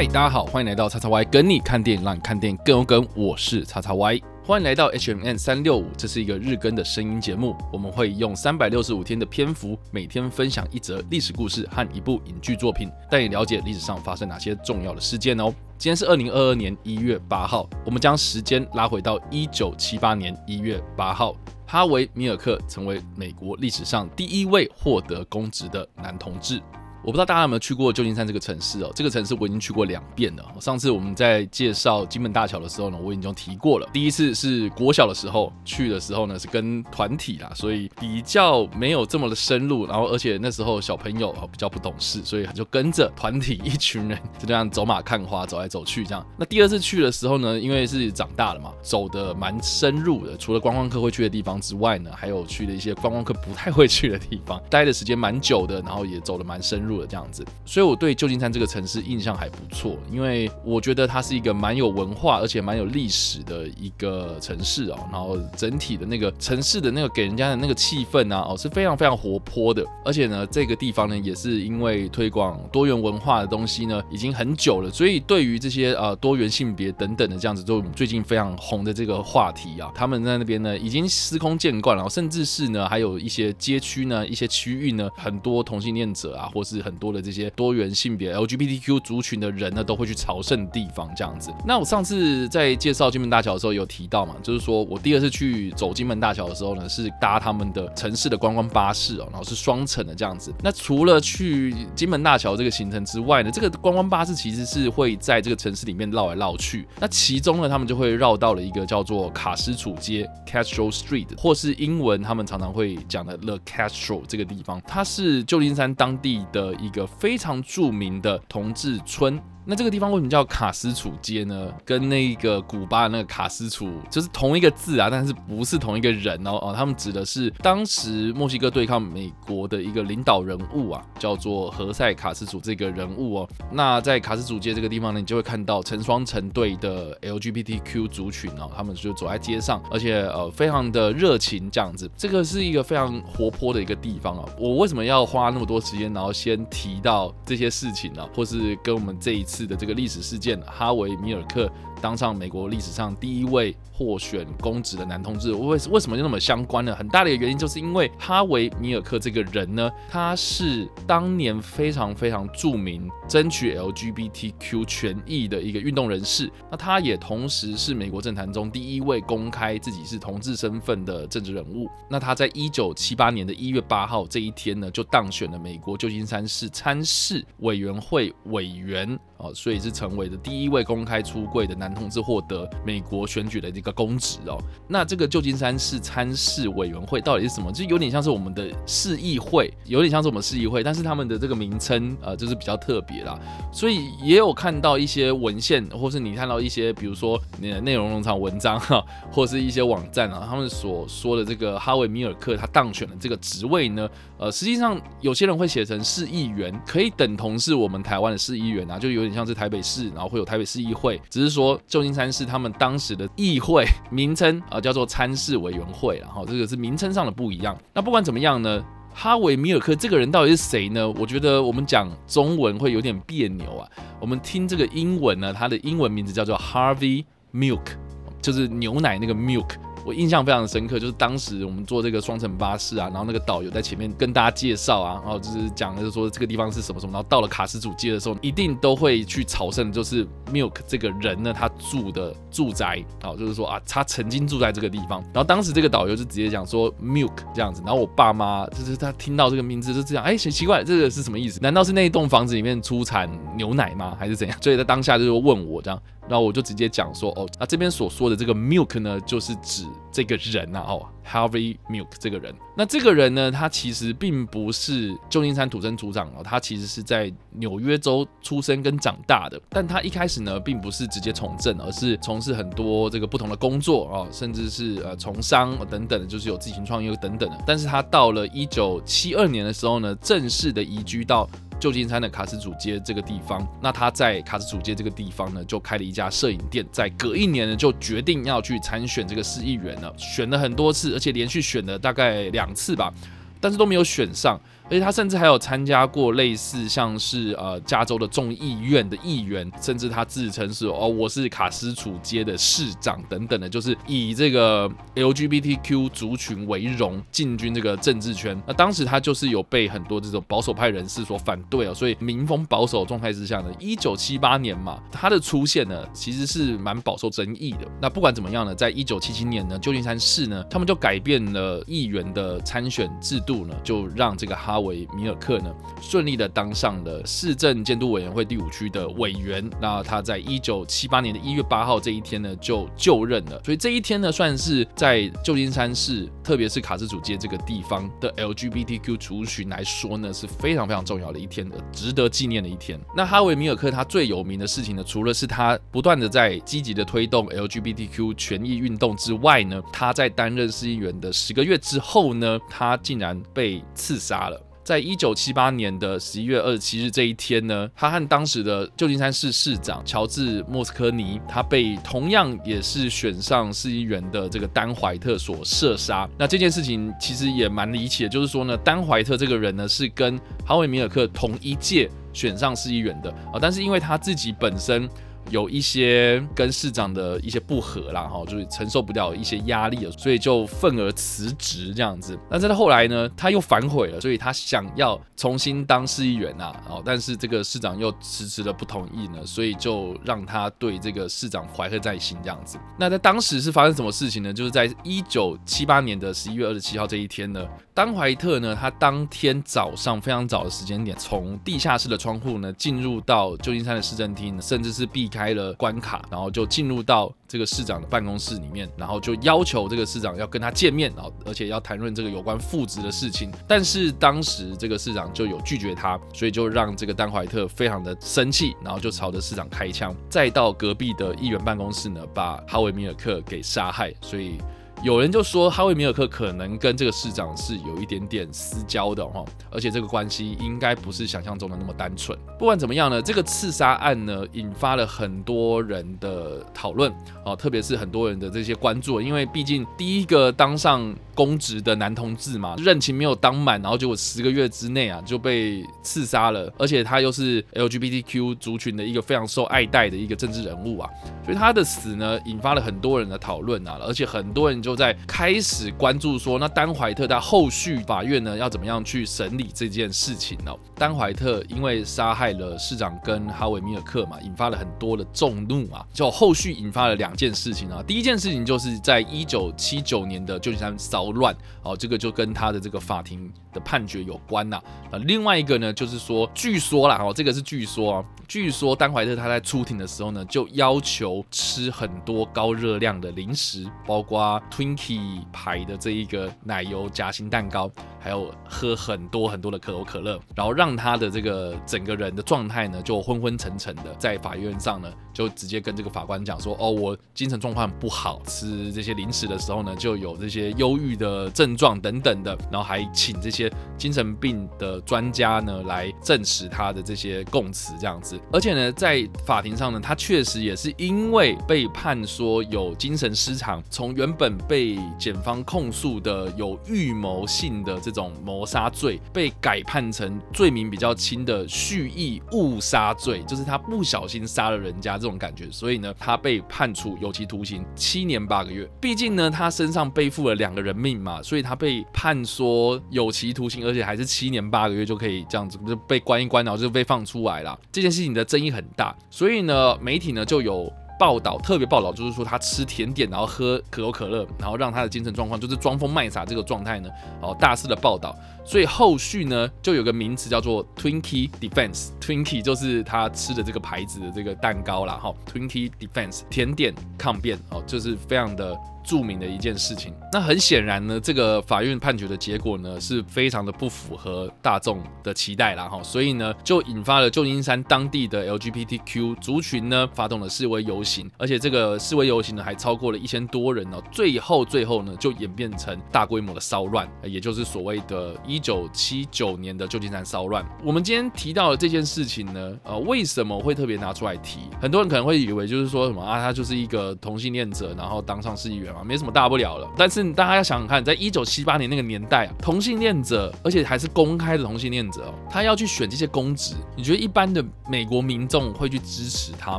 嗨，大家好，欢迎来到叉叉 Y，跟你看电影，让你看电影更有梗。我是叉叉 Y，欢迎来到 HMN 三六五，这是一个日更的声音节目。我们会用三百六十五天的篇幅，每天分享一则历史故事和一部影剧作品，带你了解历史上发生哪些重要的事件哦。今天是二零二二年一月八号，我们将时间拉回到一九七八年一月八号，哈维·米尔克成为美国历史上第一位获得公职的男同志。我不知道大家有没有去过旧金山这个城市哦？这个城市我已经去过两遍了。上次我们在介绍金门大桥的时候呢，我已经提过了。第一次是国小的时候去的时候呢，是跟团体啦，所以比较没有这么的深入。然后而且那时候小朋友比较不懂事，所以就跟着团体一群人就这样走马看花，走来走去这样。那第二次去的时候呢，因为是长大了嘛，走的蛮深入的。除了观光客会去的地方之外呢，还有去了一些观光客不太会去的地方，待的时间蛮久的，然后也走的蛮深入。入的这样子，所以我对旧金山这个城市印象还不错，因为我觉得它是一个蛮有文化而且蛮有历史的一个城市哦。然后整体的那个城市的那个给人家的那个气氛啊，哦是非常非常活泼的。而且呢，这个地方呢也是因为推广多元文化的东西呢已经很久了，所以对于这些呃多元性别等等的这样子，就最近非常红的这个话题啊，他们在那边呢已经司空见惯了，甚至是呢还有一些街区呢一些区域呢很多同性恋者啊，或是很多的这些多元性别 LGBTQ 族群的人呢，都会去朝圣地方这样子。那我上次在介绍金门大桥的时候有提到嘛，就是说我第二次去走金门大桥的时候呢，是搭他们的城市的观光巴士哦，然后是双层的这样子。那除了去金门大桥这个行程之外呢，这个观光巴士其实是会在这个城市里面绕来绕去。那其中呢，他们就会绕到了一个叫做卡斯楚街 （Castro Street） 或是英文他们常常会讲的 The Castro 这个地方，它是旧金山当地的。一个非常著名的同志村。那这个地方为什么叫卡斯楚街呢？跟那个古巴的那个卡斯楚就是同一个字啊，但是不是同一个人哦哦，他们指的是当时墨西哥对抗美国的一个领导人物啊，叫做何塞卡斯楚这个人物哦。那在卡斯楚街这个地方呢，你就会看到成双成对的 LGBTQ 族群哦，他们就走在街上，而且呃非常的热情这样子。这个是一个非常活泼的一个地方啊。我为什么要花那么多时间，然后先提到这些事情呢？或是跟我们这一次。的这个历史事件，哈维·米尔克当上美国历史上第一位获选公职的男同志，为为什么就那么相关呢？很大的一个原因就是因为哈维·米尔克这个人呢，他是当年非常非常著名争取 LGBTQ 权益的一个运动人士，那他也同时是美国政坛中第一位公开自己是同志身份的政治人物。那他在一九七八年的一月八号这一天呢，就当选了美国旧金山市参事委员会委员。哦，所以是成为的第一位公开出柜的男同志获得美国选举的一个公职哦。那这个旧金山市参事委员会到底是什么？就有点像是我们的市议会，有点像是我们市议会，但是他们的这个名称呃就是比较特别啦。所以也有看到一些文献，或是你看到一些，比如说你的内容农场文章哈，或是一些网站啊，他们所说的这个哈维米尔克他当选的这个职位呢，呃，实际上有些人会写成市议员，可以等同是我们台湾的市议员啊，就有点。像是台北市，然后会有台北市议会，只是说旧金山市他们当时的议会 名称啊叫做参事委员会，然后这个是名称上的不一样。那不管怎么样呢，哈维米尔克这个人到底是谁呢？我觉得我们讲中文会有点别扭啊。我们听这个英文呢，他的英文名字叫做 Harvey Milk，就是牛奶那个 Milk。我印象非常深刻，就是当时我们坐这个双层巴士啊，然后那个导游在前面跟大家介绍啊，然后就是讲的是说这个地方是什么什么，然后到了卡斯主街的时候，一定都会去朝圣，就是 Milk 这个人呢，他住的住宅，好，就是说啊，他曾经住在这个地方。然后当时这个导游就直接讲说 Milk 这样子，然后我爸妈就是他听到这个名字就这样，哎，奇怪，这个是什么意思？难道是那一栋房子里面出产牛奶吗？还是怎样？所以在当下就是问我这样。那我就直接讲说，哦，那这边所说的这个 milk 呢，就是指这个人呐，哦，Harvey Milk 这个人。那这个人呢，他其实并不是旧金山土生土长哦，他其实是在纽约州出生跟长大的。但他一开始呢，并不是直接从政，而是从事很多这个不同的工作哦，甚至是呃从商等等的，就是有自行创业等等的。但是他到了一九七二年的时候呢，正式的移居到。旧金山的卡斯主街这个地方，那他在卡斯主街这个地方呢，就开了一家摄影店。在隔一年呢，就决定要去参选这个市议员了，选了很多次，而且连续选了大概两次吧，但是都没有选上。而且他甚至还有参加过类似像是呃加州的众议院的议员，甚至他自称是哦我是卡斯楚街的市长等等的，就是以这个 LGBTQ 族群为荣，进军这个政治圈。那当时他就是有被很多这种保守派人士所反对哦，所以民风保守状态之下呢，一九七八年嘛，他的出现呢其实是蛮饱受争议的。那不管怎么样呢，在一九七七年呢，旧金山市呢，他们就改变了议员的参选制度呢，就让这个哈维米尔克呢顺利的当上了市政监督委员会第五区的委员。那他在一九七八年的一月八号这一天呢就就任了，所以这一天呢算是在旧金山市，特别是卡斯主街这个地方的 LGBTQ 族群来说呢是非常非常重要的一天的，值得纪念的一天。那哈维米尔克他最有名的事情呢，除了是他不断的在积极的推动 LGBTQ 权益运动之外呢，他在担任市议员的十个月之后呢，他竟然被刺杀了。在一九七八年的十一月二十七日这一天呢，他和当时的旧金山市市长乔治莫斯科尼，他被同样也是选上市议员的这个丹怀特所射杀。那这件事情其实也蛮离奇的，就是说呢，丹怀特这个人呢是跟哈维米尔克同一届选上市议员的啊，但是因为他自己本身。有一些跟市长的一些不和啦，哈，就是承受不了一些压力了，所以就愤而辞职这样子。那在后来呢，他又反悔了，所以他想要重新当市议员呐，哦，但是这个市长又迟迟的不同意呢，所以就让他对这个市长怀恨在心这样子。那在当时是发生什么事情呢？就是在一九七八年的十一月二十七号这一天呢，当怀特呢，他当天早上非常早的时间点，从地下室的窗户呢进入到旧金山的市政厅，甚至是避开。开了关卡，然后就进入到这个市长的办公室里面，然后就要求这个市长要跟他见面，然后而且要谈论这个有关复职的事情。但是当时这个市长就有拒绝他，所以就让这个丹怀特非常的生气，然后就朝着市长开枪，再到隔壁的议员办公室呢，把哈维米尔克给杀害。所以。有人就说哈维米尔克可能跟这个市长是有一点点私交的哈，而且这个关系应该不是想象中的那么单纯。不管怎么样呢，这个刺杀案呢引发了很多人的讨论哦，特别是很多人的这些关注，因为毕竟第一个当上公职的男同志嘛，任期没有当满，然后结果十个月之内啊就被刺杀了，而且他又是 LGBTQ 族群的一个非常受爱戴的一个政治人物啊，所以他的死呢引发了很多人的讨论啊，而且很多人就。都在开始关注说，那丹怀特在后续法院呢要怎么样去审理这件事情呢？丹怀特因为杀害了市长跟哈维米尔克嘛，引发了很多的众怒啊，就后续引发了两件事情啊。第一件事情就是在一九七九年的旧金山骚乱，哦，这个就跟他的这个法庭的判决有关呐。啊，另外一个呢就是说，据说啦，哦，这个是据说啊，据说丹怀特他在出庭的时候呢，就要求吃很多高热量的零食，包括。Twinkie 牌的这一个奶油夹心蛋糕，还有喝很多很多的可口可乐，然后让他的这个整个人的状态呢就昏昏沉沉的，在法院上呢就直接跟这个法官讲说：“哦，我精神状况不好，吃这些零食的时候呢就有这些忧郁的症状等等的，然后还请这些精神病的专家呢来证实他的这些供词这样子。而且呢，在法庭上呢，他确实也是因为被判说有精神失常，从原本被检方控诉的有预谋性的这种谋杀罪，被改判成罪名比较轻的蓄意误杀罪，就是他不小心杀了人家这种种感觉，所以呢，他被判处有期徒刑七年八个月。毕竟呢，他身上背负了两个人命嘛，所以他被判说有期徒刑，而且还是七年八个月就可以这样子就被关一关，然后就被放出来了。这件事情的争议很大，所以呢，媒体呢就有。报道特别报道，就是说他吃甜点，然后喝可口可乐，然后让他的精神状况就是装疯卖傻这个状态呢，哦，大肆的报道，所以后续呢就有个名词叫做 Twinkie Defense，Twinkie 就是他吃的这个牌子的这个蛋糕啦，哈，Twinkie Defense 甜点抗辩，哦，就是非常的。著名的一件事情，那很显然呢，这个法院判决的结果呢，是非常的不符合大众的期待啦哈，所以呢，就引发了旧金山当地的 LGBTQ 族群呢，发动了示威游行，而且这个示威游行呢，还超过了一千多人哦，最后最后呢，就演变成大规模的骚乱，也就是所谓的1979年的旧金山骚乱。我们今天提到的这件事情呢，呃，为什么会特别拿出来提？很多人可能会以为就是说什么啊，他就是一个同性恋者，然后当上市议员。嘛，没什么大不了了。但是大家要想想看，在一九七八年那个年代啊，同性恋者，而且还是公开的同性恋者哦，他要去选这些公职，你觉得一般的美国民众会去支持他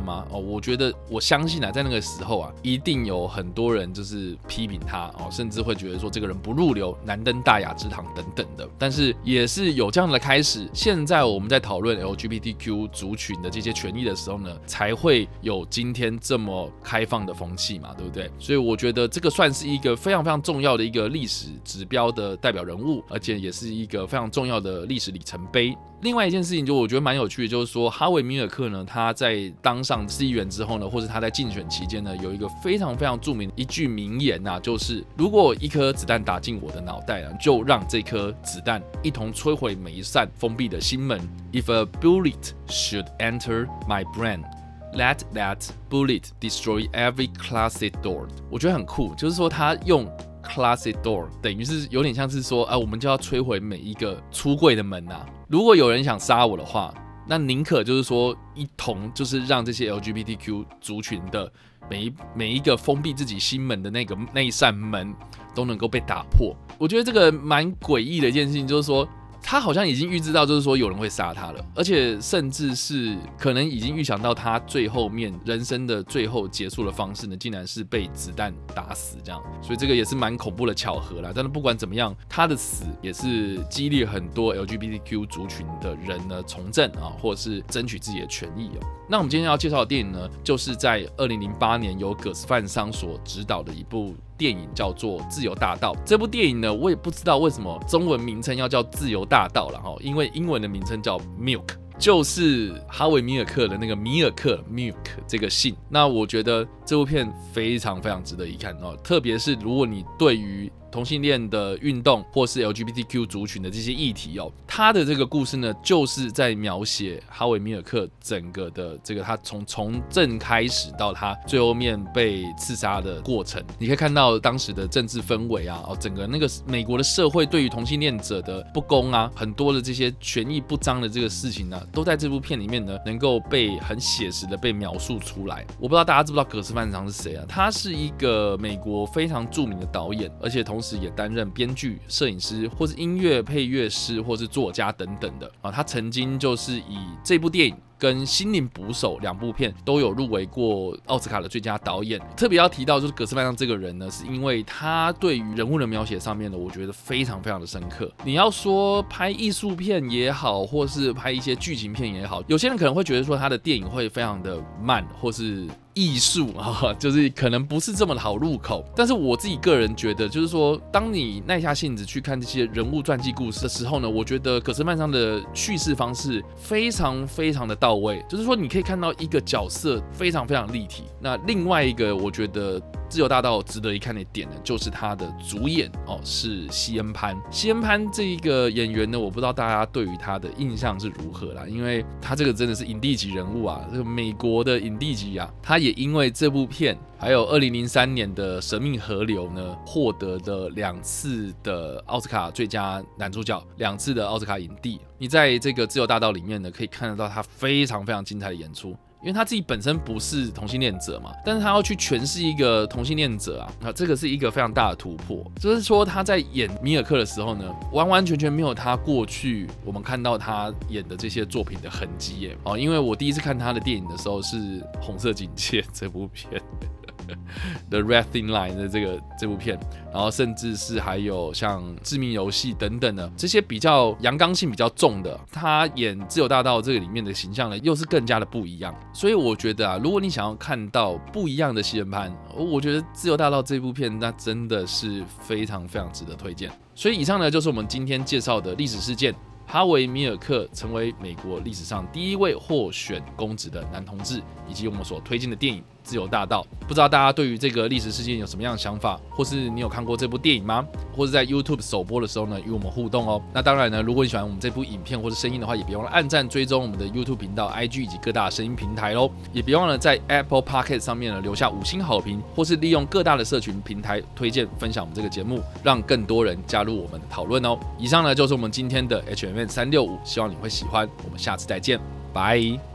吗？哦，我觉得我相信啊，在那个时候啊，一定有很多人就是批评他哦，甚至会觉得说这个人不入流，难登大雅之堂等等的。但是也是有这样的开始。现在我们在讨论 LGBTQ 族群的这些权益的时候呢，才会有今天这么开放的风气嘛，对不对？所以我觉得这个算是一个非常非常重要的一个历史指标的代表人物，而且也是一个非常重要的历史里程碑。另外一件事情，就我觉得蛮有趣的，就是说哈维米尔克呢，他在当上市议员之后呢，或者他在竞选期间呢，有一个非常非常著名的一句名言呐，就是如果一颗子弹打进我的脑袋啊，就让这颗子弹一同摧毁每一扇封闭的心门。If a bullet should enter my brain, let that bullet destroy every closet door。我觉得很酷，就是说他用。Closet door 等于是有点像是说，啊，我们就要摧毁每一个出柜的门呐。如果有人想杀我的话，那宁可就是说一同就是让这些 LGBTQ 族群的每一每一个封闭自己心门的那个那一扇门都能够被打破。我觉得这个蛮诡异的一件事情，就是说。他好像已经预知到，就是说有人会杀他了，而且甚至是可能已经预想到他最后面人生的最后结束的方式呢，竟然是被子弹打死这样，所以这个也是蛮恐怖的巧合啦。但是不管怎么样，他的死也是激励很多 LGBTQ 族群的人呢从政啊，或者是争取自己的权益哦。那我们今天要介绍的电影呢，就是在二零零八年由葛斯范商所执导的一部。电影叫做《自由大道》。这部电影呢，我也不知道为什么中文名称要叫《自由大道》了哈，因为英文的名称叫 Milk，就是哈维米尔克的那个米尔克 Milk 这个姓。那我觉得这部片非常非常值得一看哦，特别是如果你对于同性恋的运动，或是 LGBTQ 族群的这些议题哦，他的这个故事呢，就是在描写哈维米尔克整个的这个他从从政开始到他最后面被刺杀的过程。你可以看到当时的政治氛围啊，哦，整个那个美国的社会对于同性恋者的不公啊，很多的这些权益不彰的这个事情呢，都在这部片里面呢，能够被很写实的被描述出来。我不知道大家知不知道葛斯曼长是谁啊？他是一个美国非常著名的导演，而且同时也担任编剧、摄影师，或是音乐配乐师，或是作家等等的啊。他曾经就是以这部电影。跟《心灵捕手》两部片都有入围过奥斯卡的最佳导演。特别要提到就是葛斯曼上这个人呢，是因为他对于人物的描写上面呢，我觉得非常非常的深刻。你要说拍艺术片也好，或是拍一些剧情片也好，有些人可能会觉得说他的电影会非常的慢，或是。艺术啊，就是可能不是这么的好入口，但是我自己个人觉得，就是说，当你耐下性子去看这些人物传记故事的时候呢，我觉得葛斯曼上的叙事方式非常非常的到位，就是说，你可以看到一个角色非常非常立体。那另外一个，我觉得。自由大道值得一看的点呢，就是他的主演哦，是西恩潘。西恩潘这一个演员呢，我不知道大家对于他的印象是如何啦，因为他这个真的是影帝级人物啊，这个美国的影帝级啊，他也因为这部片，还有二零零三年的《神秘河流》呢，获得了两次的奥斯卡最佳男主角，两次的奥斯卡影帝。你在这个自由大道里面呢，可以看得到他非常非常精彩的演出。因为他自己本身不是同性恋者嘛，但是他要去诠释一个同性恋者啊，那这个是一个非常大的突破。就是说他在演米尔克的时候呢，完完全全没有他过去我们看到他演的这些作品的痕迹耶。哦，因为我第一次看他的电影的时候是《红色警戒》这部片。The Red Thin Line 的这个这部片，然后甚至是还有像《致命游戏》等等的这些比较阳刚性比较重的，他演《自由大道》这个里面的形象呢，又是更加的不一样。所以我觉得啊，如果你想要看到不一样的西人潘，我觉得《自由大道》这部片那真的是非常非常值得推荐。所以以上呢，就是我们今天介绍的历史事件。哈维·米尔克成为美国历史上第一位获选公职的男同志，以及我们所推荐的电影《自由大道》。不知道大家对于这个历史事件有什么样的想法，或是你有看过这部电影吗？或是在 YouTube 首播的时候呢，与我们互动哦。那当然呢，如果你喜欢我们这部影片或者声音的话，也别忘了按赞、追踪我们的 YouTube 频道、IG 以及各大声音平台喽。也别忘了在 Apple Pocket 上面呢留下五星好评，或是利用各大的社群平台推荐分享我们这个节目，让更多人加入我们的讨论哦。以上呢就是我们今天的 HMN。三六五，希望你会喜欢。我们下次再见，拜。